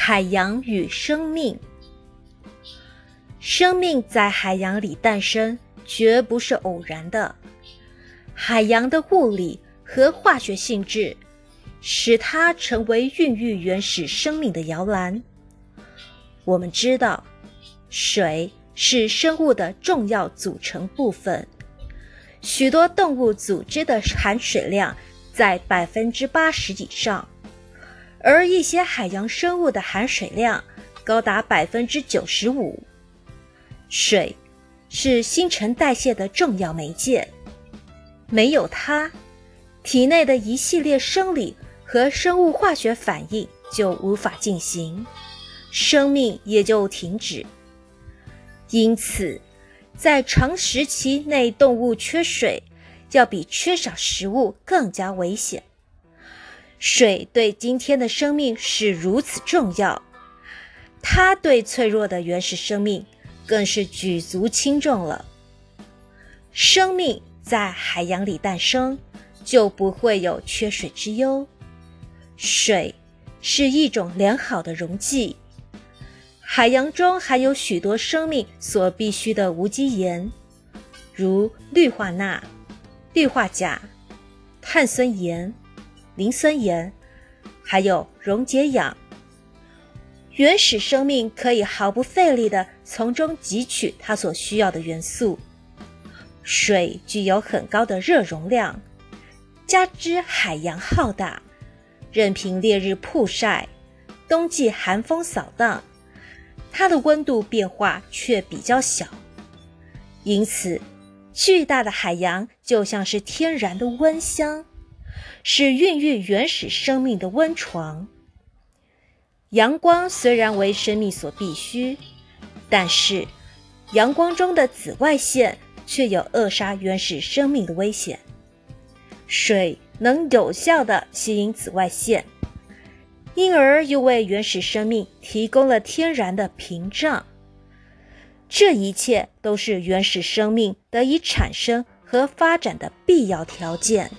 海洋与生命。生命在海洋里诞生，绝不是偶然的。海洋的物理和化学性质，使它成为孕育原始生命的摇篮。我们知道，水是生物的重要组成部分，许多动物组织的含水量在百分之八十以上。而一些海洋生物的含水量高达百分之九十五。水是新陈代谢的重要媒介，没有它，体内的一系列生理和生物化学反应就无法进行，生命也就停止。因此，在长时期内，动物缺水要比缺少食物更加危险。水对今天的生命是如此重要，它对脆弱的原始生命更是举足轻重了。生命在海洋里诞生，就不会有缺水之忧。水是一种良好的溶剂，海洋中含有许多生命所必需的无机盐，如氯化钠、氯化钾、碳酸盐。磷酸盐，还有溶解氧。原始生命可以毫不费力地从中汲取它所需要的元素。水具有很高的热容量，加之海洋浩大，任凭烈日曝晒，冬季寒风扫荡，它的温度变化却比较小。因此，巨大的海洋就像是天然的温箱。是孕育原始生命的温床。阳光虽然为生命所必须，但是阳光中的紫外线却有扼杀原始生命的危险。水能有效地吸引紫外线，因而又为原始生命提供了天然的屏障。这一切都是原始生命得以产生和发展的必要条件。